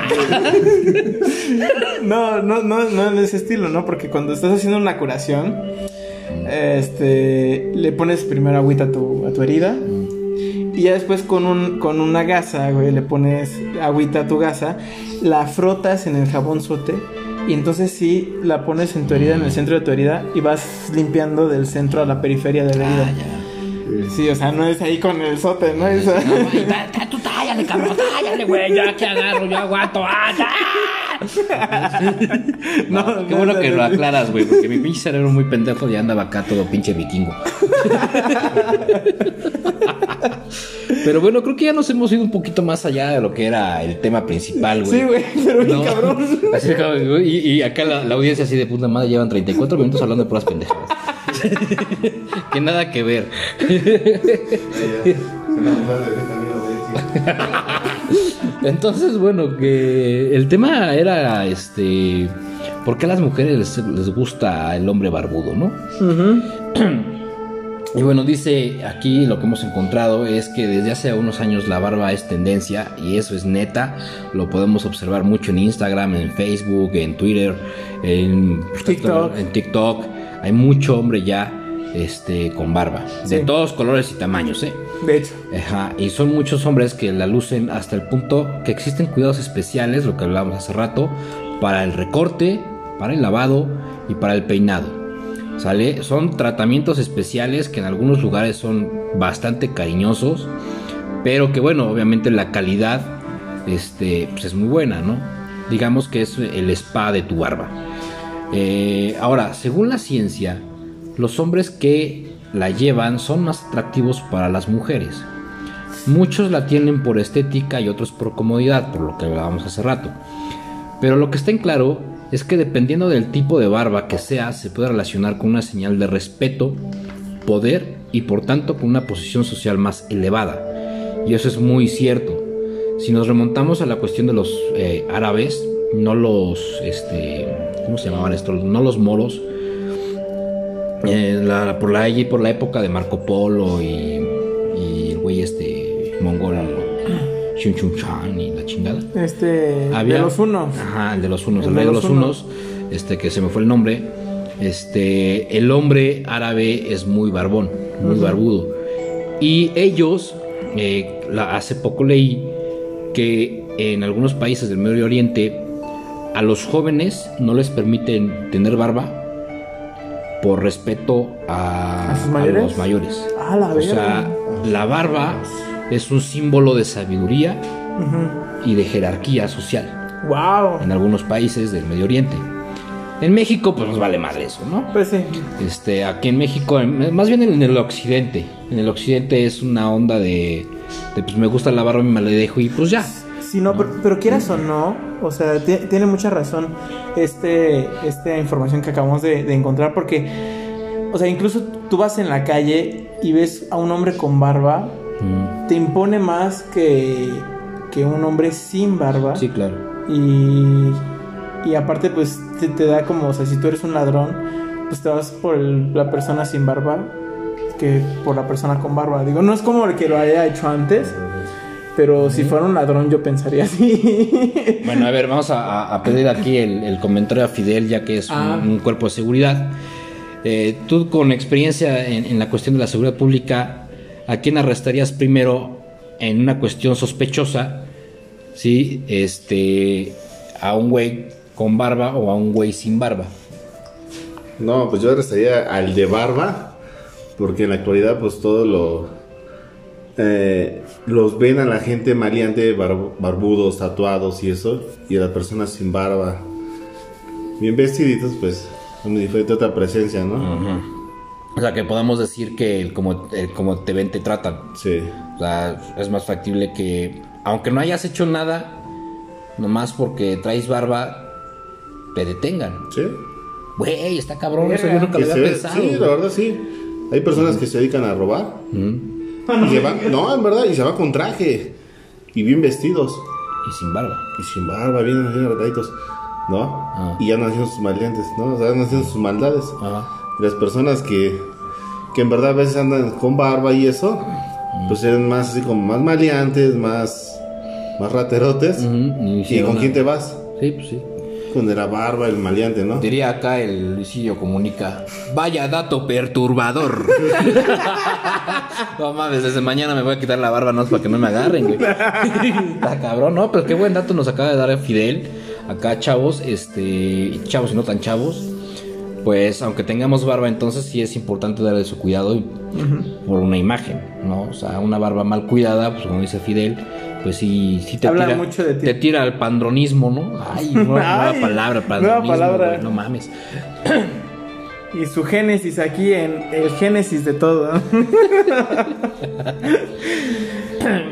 No, no, no, no en ese estilo, ¿no? Porque cuando estás haciendo una curación, este, le pones primero agüita a tu, a tu herida. Y ya después con, un, con una gasa, güey, le pones agüita a tu gasa, la frotas en el jabón sote y entonces sí la pones en tu herida, en el centro de tu herida y vas limpiando del centro a la periferia de la herida. Ah, ya. Sí, o sea, no es ahí con el sote, ¿no? Es- No, güey, tú tállale, cabrón, tállale, güey. Yo aquí agarro, yo aguanto. ¡Ah, ya! no, Qué no, bueno no, que no, lo no. aclaras, güey, porque mi pinche cerebro muy pendejo y andaba acá todo pinche vikingo. Pero bueno, creo que ya nos hemos ido un poquito más allá de lo que era el tema principal, güey. Sí, güey, pero bien No. cabrón. Así y, y acá la, la audiencia así de puta madre llevan 34 minutos hablando de puras pendejadas. que nada que ver. Entonces, bueno, que el tema era este. ¿Por qué a las mujeres les, les gusta el hombre barbudo, no? Y bueno, dice aquí lo que hemos encontrado es que desde hace unos años la barba es tendencia y eso es neta. Lo podemos observar mucho en Instagram, en Facebook, en Twitter, en TikTok. En TikTok. Hay mucho hombre ya este, con barba. De todos colores y tamaños, ¿eh? De hecho. Ajá, y son muchos hombres que la lucen hasta el punto que existen cuidados especiales, lo que hablábamos hace rato, para el recorte, para el lavado y para el peinado. ¿Sale? Son tratamientos especiales que en algunos lugares son bastante cariñosos, pero que bueno, obviamente la calidad este, pues es muy buena, ¿no? Digamos que es el spa de tu barba. Eh, ahora, según la ciencia, los hombres que la llevan son más atractivos para las mujeres. Muchos la tienen por estética y otros por comodidad, por lo que hablábamos hace rato. Pero lo que está en claro es que dependiendo del tipo de barba que sea, se puede relacionar con una señal de respeto, poder y por tanto con una posición social más elevada. Y eso es muy cierto. Si nos remontamos a la cuestión de los eh, árabes, no los, este, ¿cómo se llamaban estos? No los moros. Eh, la- por, la, por la época de Marco Polo y, y el güey este mongol, Xun Chun Chan y la chingada. Este. Había- De los unos. Ajá, el de los unos, el, El rey de los unos, este que se me fue el nombre. Este, el hombre árabe es muy barbón, muy barbudo. Y ellos, eh, la- hace poco leí que en algunos países del Medio Oriente a los jóvenes no les permiten tener barba por respeto a, los mayores. Ah, la o sea, la barba es un símbolo de sabiduría y de jerarquía social Wow. en algunos países del Medio Oriente. En México, pues nos vale madre eso, ¿no? Pues sí. Este, aquí en México, más bien en el occidente. En el occidente es una onda de, de, pues me gusta la barba, me la dejo y pues ya. Sí, no, pero, pero quieras o no, o sea, ti- tiene mucha razón este, esta información que acabamos de, de encontrar, porque, o sea, incluso tú vas en la calle y ves a un hombre con barba, Mm, te impone más que, que un hombre sin barba. Sí, claro. Y, y aparte, pues te, te da como, o sea, si tú eres un ladrón, pues te vas por el- la persona sin barba que por la persona con barba. Digo, no es como el que lo haya hecho antes, pero si fuera un ladrón yo pensaría así. Bueno, a ver, vamos a, pedir aquí el, el comentario a Fidel, ya que es un, Ah. un cuerpo de seguridad. Eh, tú con experiencia en, en la cuestión de la seguridad pública, ¿a quién arrestarías primero en una cuestión sospechosa? ¿Sí? Este, a un güey con barba o a un güey sin barba. No, pues yo arrestaría al de barba, porque en la actualidad pues todo lo... eh, los ven a la gente maleante, bar- barbudos, tatuados y eso, y a las personas sin barba, bien vestiditos, pues es muy diferente otra presencia, ¿no? O sea, que podamos decir que el como, el como te ven, te tratan. Sí. O sea, es más factible que, aunque no hayas hecho nada, nomás porque traes barba, te detengan. Sí. Güey, está cabrón, eso yo nunca Que lo había pensado. sí, la verdad sí. Hay personas que se dedican a robar. Y se van, no, en verdad, y se van con traje. Y bien vestidos. Y sin barba. Y sin barba, bien, bien arregladitos. ¿No? Ah. Y ya no haciendo sus maleantes, ¿no? O sea, haciendo sus maldades. Y las personas que, que en verdad a veces andan con barba y eso, pues eran más así como más maleantes, más, más raterotes. ¿Y con quién te vas? Sí, pues sí. Con de la barba, el maleante, ¿no? Diría acá el Luisillo comunica. Vaya dato perturbador. no mames, desde mañana me voy a quitar la barba, no es para que no me agarren, güey. Está cabrón, no, pero qué buen dato nos acaba de dar Fidel. Acá, chavos, este, y chavos y no tan chavos. Pues aunque tengamos barba, entonces sí es importante darle su cuidado y- por una imagen, ¿no? O sea, una barba mal cuidada, pues como dice Fidel, pues sí, sí te Habla tira, mucho de ti. te tira al pandronismo, ¿no? Ay, nueva, nueva Ay, palabra, nueva pandronismo, palabra. güey, no mames. y su génesis aquí en el génesis de todo.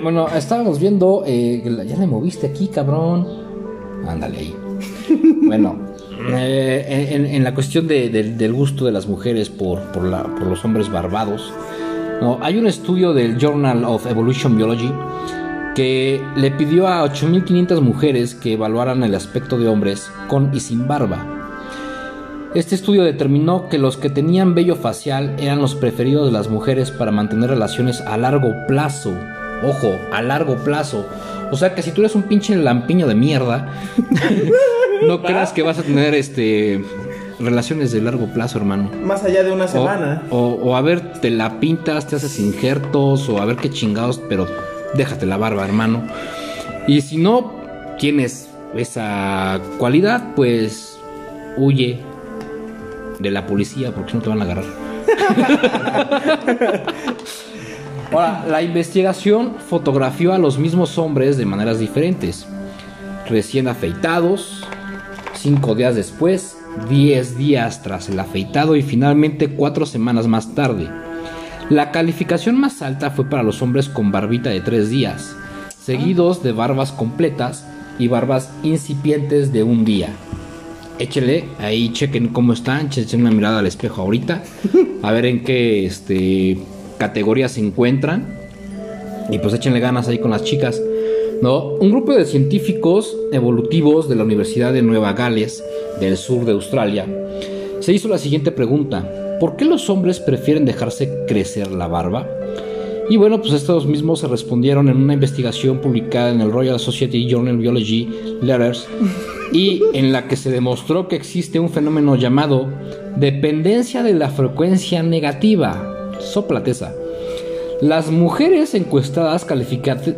Bueno, estábamos viendo. eh, ya le moviste aquí, cabrón. Ándale ahí. Bueno, eh, en, en la cuestión de- del- del gusto de las mujeres por, por, la- por los hombres barbados, no, hay un estudio del Journal of Evolution Biology que le pidió a 8.500 mujeres que evaluaran el aspecto de hombres con y sin barba. Este estudio determinó que los que tenían vello facial eran los preferidos de las mujeres para mantener relaciones a largo plazo. Ojo, a largo plazo. O sea que si tú eres un pinche lampiño de mierda, no creas que vas a tener este relaciones de largo plazo, hermano. Más allá de una O, semana. o- o a ver, te la pintas, te haces injertos, o a ver qué chingados, pero déjate la barba, hermano. Y si no tienes esa cualidad, pues huye. de la policía, porque si no te van a agarrar. Ahora, la investigación fotografió a los mismos hombres de maneras diferentes. Recién afeitados, cinco días después, diez días tras el afeitado y finalmente cuatro semanas más tarde. La calificación más alta fue para los hombres con barbita de tres días, seguidos de barbas completas y barbas incipientes de un día. Échele, ahí chequen cómo están, echen una mirada al espejo ahorita, a ver en qué este, categoría se encuentran. Y pues échenle ganas ahí con las chicas. ¿no? Un grupo de científicos evolutivos de la Universidad de Nueva Gales, del sur de Australia, se hizo la siguiente pregunta. ¿Por qué los hombres prefieren dejarse crecer la barba? Y bueno, pues estos mismos se respondieron en una investigación publicada en el Royal Society Journal Biology Letters y en la que se demostró que existe un fenómeno llamado dependencia de la frecuencia negativa. Soplateza. Las mujeres encuestadas calificadas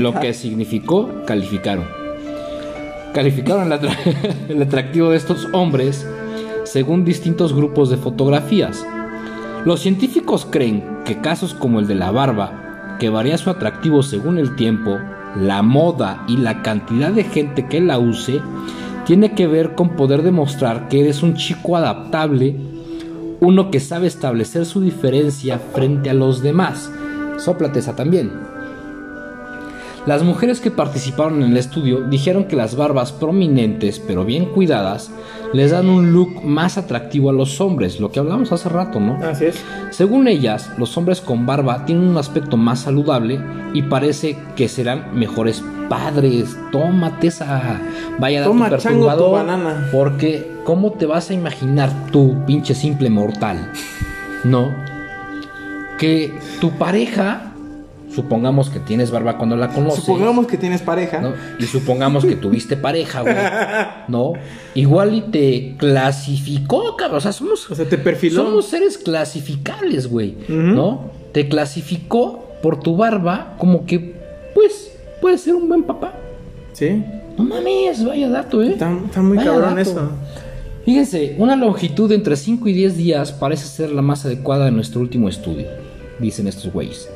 lo que significó calificaron. Calificaron el, atra- el atractivo de estos hombres según distintos grupos de fotografías. Los científicos creen que casos como el de la barba, que varía su atractivo según el tiempo, la moda y la cantidad de gente que la use, tiene que ver con poder demostrar que eres un chico adaptable, uno que sabe establecer su diferencia frente a los demás. Sóplate esa también. Las mujeres que participaron en el estudio dijeron que las barbas prominentes pero bien cuidadas les dan un look más atractivo a los hombres, lo que hablamos hace rato, ¿no? Así es. Según ellas, los hombres con barba tienen un aspecto más saludable y parece que serán mejores padres. Tómate esa vaya dato Toma, chango, tu perturbador, banana. Porque ¿cómo te vas a imaginar tú, pinche simple mortal? No. Que tu pareja, supongamos que tienes barba cuando la conoces. Supongamos que tienes pareja. ¿no? Y supongamos que tuviste pareja, güey. ¿No? Igual y te clasificó, cabrón. O sea, somos. O sea, te perfiló. Somos seres clasificables, güey. ¿No? Te clasificó por tu barba como que, pues, puedes ser un buen papá. Sí. No mames, vaya dato, ¿eh? Está, está muy Vaya cabrón dato. eso. Fíjense, una longitud de entre 5 y 10 días parece ser la más adecuada en nuestro último estudio, dicen estos güeyes.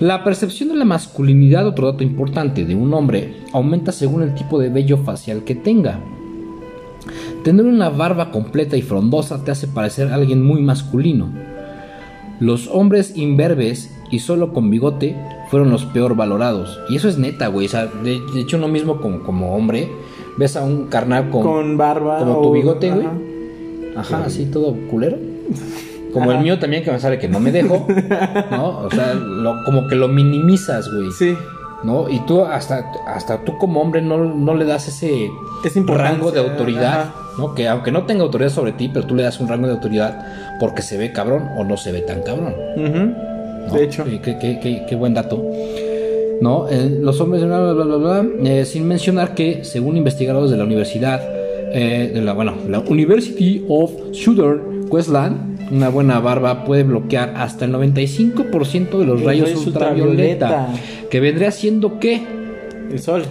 La percepción de la masculinidad, otro dato importante, de un hombre aumenta según el tipo de vello facial que tenga. Tener una barba completa y frondosa te hace parecer alguien muy masculino. Los hombres imberbes y solo con bigote fueron los peor valorados. Y eso es neta, güey. O sea, de, de hecho, uno mismo como, como hombre, ves a un carnal con, Con barba. como o- tu bigote, güey. Ajá. Ajá, así todo culero. Como el mío también, que me sale que no me dejo, ¿no? O sea, lo- como que lo minimizas, güey. Sí. ¿No? Y tú, hasta, hasta tú como hombre, no, no le das ese importancia, rango de autoridad, ajá. ¿no? Que aunque no tenga autoridad sobre ti, pero tú le das un rango de autoridad porque se ve cabrón o no se ve tan cabrón. ¿no? De hecho. Qué, qué- qué- qué buen dato. ¿No? Eh, los hombres, bla, bla, bla, bla, bla, eh, sin mencionar que, según investigadores de la universidad, eh, de la, bueno, la University of Southern Queensland, una buena barba puede bloquear hasta el 95% de los rayos ultravioleta. ultravioleta. Que vendría siendo qué? El sol.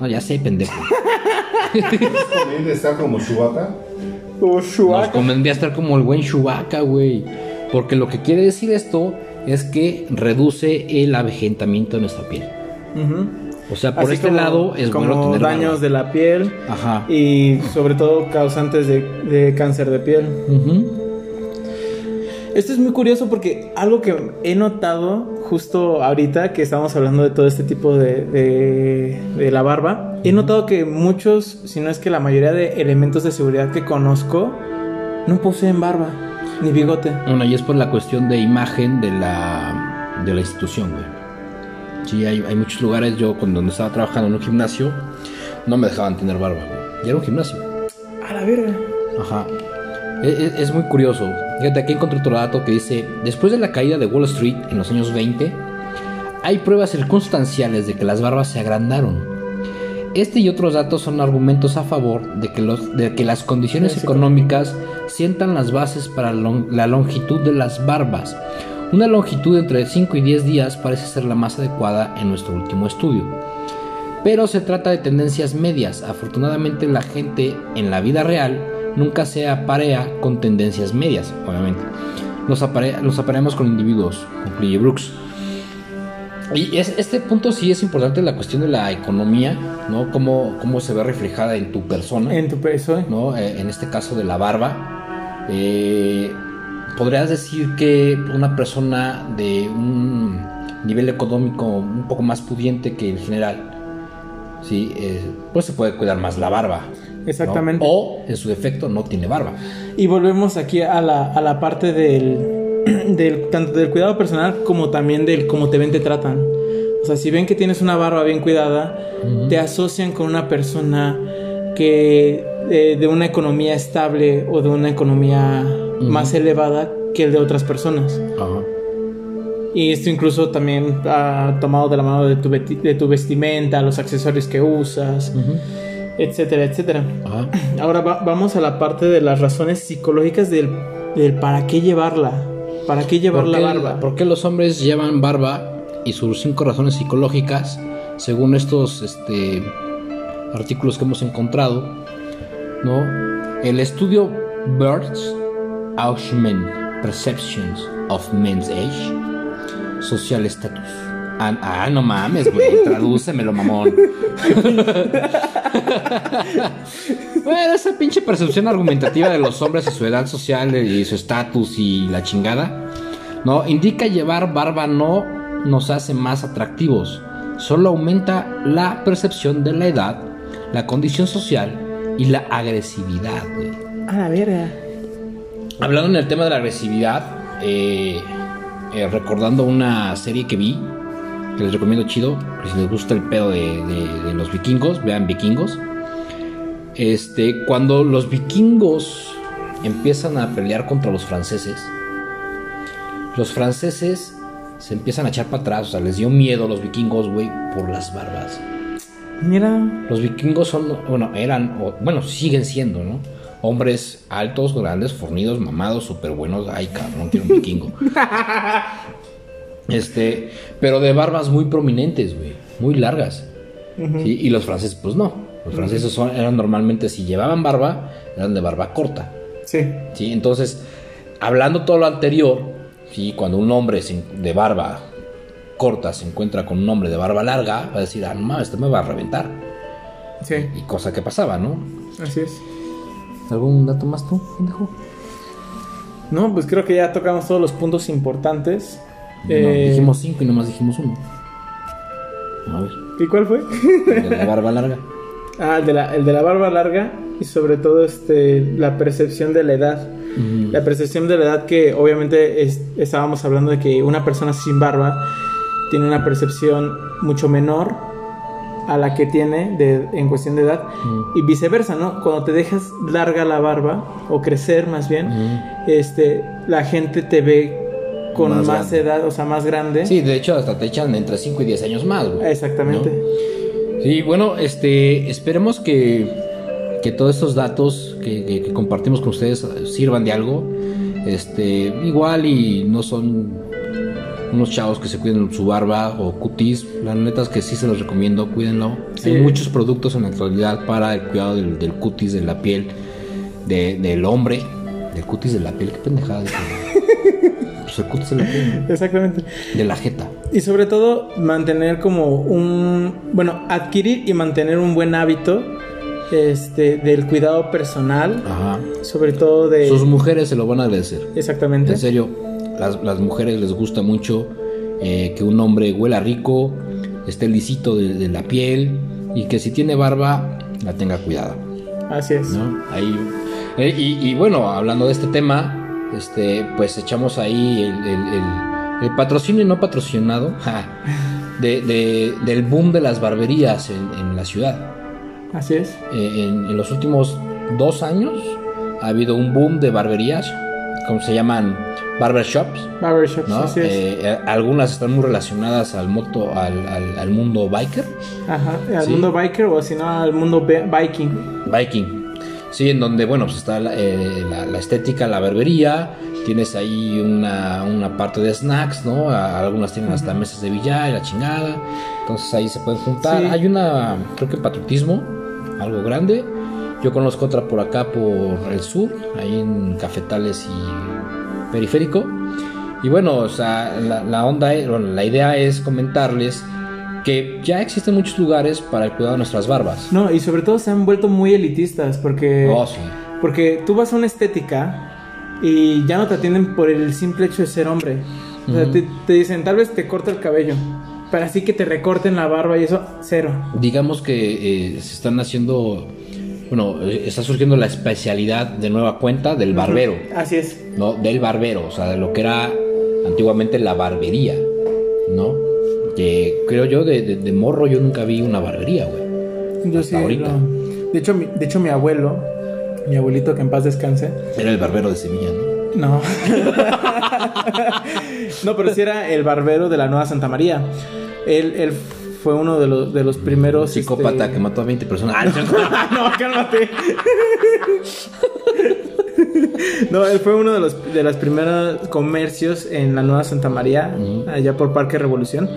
No, ya sé, pendejo. Estar como Chewbacca. O Nos Chewbacca. convendría estar como el buen Chewbacca, güey. Porque lo que quiere decir esto es que reduce el avejentamiento de nuestra piel. Ujú. O sea, por Así este como- lado es como bueno tener daños barba. de la piel Ajá. y sobre todo causantes de, de cáncer de piel. Ujú. Esto es muy curioso porque algo que he notado justo ahorita que estamos hablando de todo este tipo de, de, de la barba, he notado que muchos, si no es que la mayoría de elementos de seguridad que conozco, no poseen barba ni bigote. Bueno, y es por la cuestión de imagen de la, de la institución, güey. Sí, hay, hay muchos lugares. Yo, cuando estaba trabajando en un gimnasio, no me dejaban tener barba, güey. Y era un gimnasio. A la verga. Ajá. Es, es- es muy curioso. Fíjate, aquí encontré otro dato que dice: Después de la caída de Wall Street en los años 20, hay pruebas circunstanciales de que las barbas se agrandaron. Este y otros datos son argumentos a favor de que, los, de que las condiciones económicas sientan las bases para la longitud de las barbas. Una longitud entre 5 y 10 días parece ser la más adecuada en nuestro último estudio. Pero se trata de tendencias medias. Afortunadamente la gente en la vida real nunca se aparea con tendencias medias, obviamente. Apare- nos apareamos con individuos, concluye Brooks. Y es- este punto sí es importante, la cuestión de la economía, ¿no? Cómo, cómo se ve reflejada en tu persona. En tu peso. ¿no? Eh, en este caso de la barba, eh, podrías decir que una persona de un nivel económico un poco más pudiente que el general, sí, Eh, pues se puede cuidar más la barba. ¿No? Exactamente. O en su defecto no tiene barba. Y volvemos aquí a la, a la parte del, del tanto del cuidado personal como también del cómo te ven, te tratan. O sea, si ven que tienes una barba bien cuidada, te asocian con una persona que eh, de una economía estable o de una economía más elevada que el de otras personas. Y esto incluso también ha tomado de la mano de tu, de tu vestimenta, los accesorios que usas, etcétera, etcétera. Ajá. Ahora va- vamos a la parte de las razones psicológicas del, del para qué llevarla. ¿Para qué llevar ¿Por la qué, barba? por qué los hombres llevan barba y sus cinco razones psicológicas, según estos este, artículos que hemos encontrado? ¿no? El estudio Birds, Auschman Perceptions of Men's Age, Social Status. Ah, ah, no mames, güey, tradúcemelo, mamón. bueno, esa pinche percepción argumentativa de los hombres y su edad social y su estatus y la chingada, ¿no? Indica llevar barba no nos hace más atractivos, solo aumenta la percepción de la edad, la condición social y la agresividad, güey. A la verga. Hablando en el tema de la agresividad, eh, eh, recordando una serie que vi, que les recomiendo chido, si les gusta el pedo de, de- de los vikingos, vean vikingos. Este, cuando los vikingos empiezan a pelear contra los franceses, los franceses se empiezan a echar para atrás, o sea, les dio miedo a los vikingos, güey, por las barbas. Mira. Los vikingos son, bueno, eran, o- bueno, siguen siendo, ¿no? Hombres altos, grandes, fornidos, mamados, súper buenos. Ay, cabrón, quiero un vikingo. este, pero de barbas muy prominentes, güey, muy largas. ¿sí? Y los franceses, pues no. Los franceses son, eran normalmente, si llevaban barba, eran de barba corta. Sí. ¿sí? Entonces, hablando todo lo anterior, ¿sí? cuando un hombre sin- de barba corta se encuentra con un hombre de barba larga, va a decir, ah, no mames, este me va a reventar. Sí. Y cosa que pasaba, ¿no? Así es. ¿Algún dato más tú, pendejo? No, pues creo que ya tocamos todos los puntos importantes. No, Eh, dijimos cinco y nomás dijimos uno. A ver, ¿Y cuál fue? el de la barba larga. ah, el de, la, el de la barba larga y sobre todo este la percepción de la edad. La percepción de la edad que obviamente es- estábamos hablando de que una persona sin barba tiene una percepción mucho menor a la que tiene de, en cuestión de edad y viceversa, ¿no? Cuando te dejas larga la barba o crecer más bien, este la gente te ve con Más edad, o sea, más grande. Sí, de hecho hasta te echan entre 5 y 10 años más, güey. Exactamente. ¿no? Sí, bueno, este, esperemos que, que todos estos datos que, que- que compartimos con ustedes sirvan de algo. Este, igual y no son unos chavos que se cuiden su barba o cutis. La neta es que sí se los recomiendo, cuídenlo. Sí. Hay muchos productos en la actualidad para el cuidado del, del cutis, de la piel, de- del hombre. Del cutis de la piel, qué pendejada. Pues de la piel, Exactamente. de la jeta. Y sobre todo mantener como un, bueno, adquirir y mantener un buen hábito este del cuidado personal, Ajá. sobre todo de Sus mujeres se lo van a agradecer. exactamente. En serio, las, las mujeres les gusta mucho eh, que un hombre huela rico, esté lisito de, de la piel y que si tiene barba la tenga cuidada. Así es. ¿no? Ahí, eh, y, y bueno, hablando de este tema, este, pues echamos ahí el, el- el- el patrocinio no patrocinado ja, de, de- del boom de las barberías en, en la ciudad. Así es. Eh, en, en los últimos dos años ha habido un boom de barberías, como se llaman barbershops, Barbershops, ¿no? así es. Eh, eh, algunas están muy relacionadas al moto, al, al- al mundo biker, Ajá, al sí. mundo biker o si no al mundo be- viking. Sí, en donde, bueno, pues está la, eh, la- la estética, la barbería, tienes ahí una, una parte de snacks, ¿no? Algunas tienen hasta mesas de billar y la chingada. Entonces ahí se pueden juntar. Sí. Hay una, creo que patriotismo, algo grande. Yo conozco otra por acá, por el sur, ahí en Cafetales y Periférico. Y bueno, o sea, la, la onda, es- bueno, la idea es comentarles que ya existen muchos lugares para el cuidado de nuestras barbas. No, y sobre todo se han vuelto muy elitistas porque... Oh, sí. Porque tú vas a una estética y ya no te atienden por el simple hecho de ser hombre. O sea, te dicen, tal vez te corta el cabello. Pero así que te recorten la barba y eso, cero. Digamos que eh, se están haciendo, bueno, eh, está surgiendo la especialidad de nueva cuenta del barbero. Así es. ¿no? Del barbero, o sea, de lo que era antiguamente la barbería, ¿no? Creo yo, de, de- de morro yo nunca vi una barbería, güey. Yo Hasta sí. ahorita. De, hecho, mi, de hecho, mi abuelo, mi abuelito que en paz descanse, Era el barbero de Sevilla, ¿no? No. no, pero sí era el barbero de la Nueva Santa María. Él, él fue uno de los, de los primeros. Psicópata este- que mató a 20 personas. Ah, no, cálmate. no, él fue uno de los de los primeros comercios en la Nueva Santa María, allá por Parque Revolución,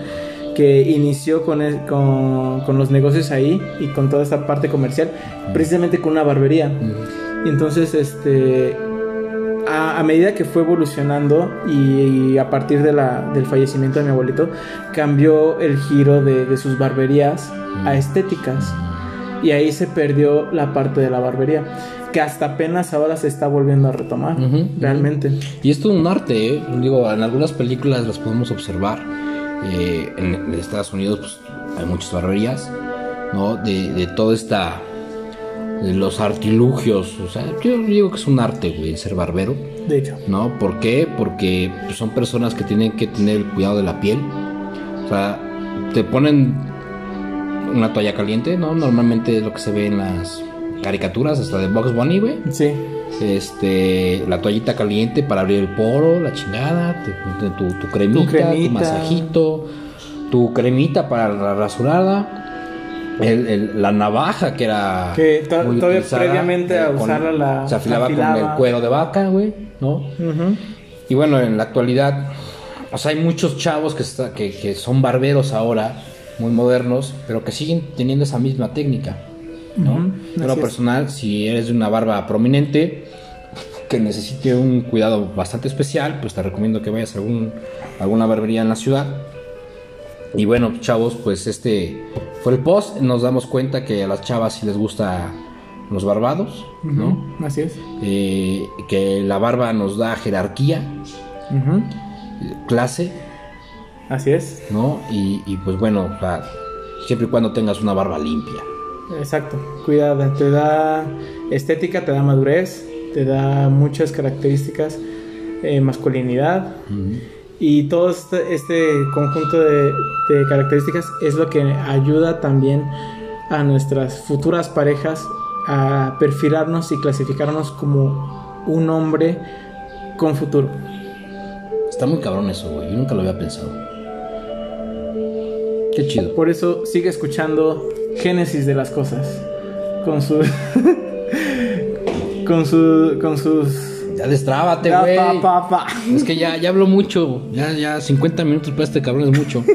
que inició con, el- con, con los negocios ahí y con toda esta parte comercial, precisamente con una barbería. Y entonces, este, a, a medida que fue evolucionando y, a partir de la, del fallecimiento de mi abuelito, cambió el giro de, de sus barberías a estéticas. Y ahí se perdió la parte de la barbería, que hasta apenas ahora se está volviendo a retomar, realmente. Y es todo un arte, ¿eh? Digo, en algunas películas las podemos observar. Eh, en, en Estados Unidos pues, hay muchas barberías, ¿no? De, de toda esta... De los artilugios, o sea, yo digo que es un arte, güey, ser barbero. De hecho, ¿No? ¿Por qué? Porque pues, son personas que tienen que tener el cuidado de la piel. O sea, te ponen una toalla caliente, ¿no? Normalmente es lo que se ve en las caricaturas, hasta de Box Bunny, güey. sí, Este, la toallita caliente para abrir el poro, la chingada, tu, tu- tu cremita, tu, cremita. masajito, tu cremita para la rasurada. el- el- la navaja que era Que to- muy todavía utilizada, previamente a eh, con- usarla la- se afilaba con el cuero de vaca, güey, ¿no? Y bueno, en la actualidad, o sea, hay muchos chavos que, está- que, que son barberos ahora, muy modernos, pero que siguen teniendo esa misma técnica, ¿no? En lo personal, si eres de una barba prominente, que necesite un cuidado bastante especial, pues te recomiendo que vayas a algún, a alguna barbería en la ciudad. Y bueno, chavos, pues este fue el post. Nos damos cuenta que a las chavas sí les gusta los barbados, ¿no? Así es. Eh, que la barba nos da jerarquía, clase, Así es. ¿no? Y, y, pues bueno, o sea, siempre y cuando tengas una barba limpia. Exacto, cuidada, te da estética, te da madurez, te da muchas características, eh, masculinidad y todo este, este conjunto de, de características es lo que ayuda también a nuestras futuras parejas a perfilarnos y clasificarnos como un hombre con futuro. Está muy cabrón eso, güey. Yo nunca lo había pensado. Qué chido. Por eso sigue escuchando Génesis de las cosas con su con su con sus Ya destrábate, güey. Es que ya, ya hablo mucho. Ya, ya 50 minutos para este cabrón es mucho.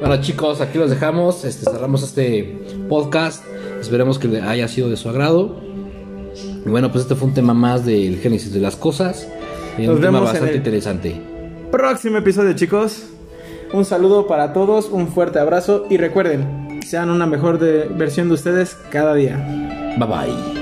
bueno, chicos, aquí los dejamos. Este, cerramos este podcast. Esperemos que le haya sido de su agrado. Y bueno, pues este fue un tema más del génesis de las cosas. Nos un tema en bastante el- interesante. próximo episodio, chicos. Un saludo para todos, un fuerte abrazo y recuerden, sean una mejor versión de ustedes cada día. Bye bye.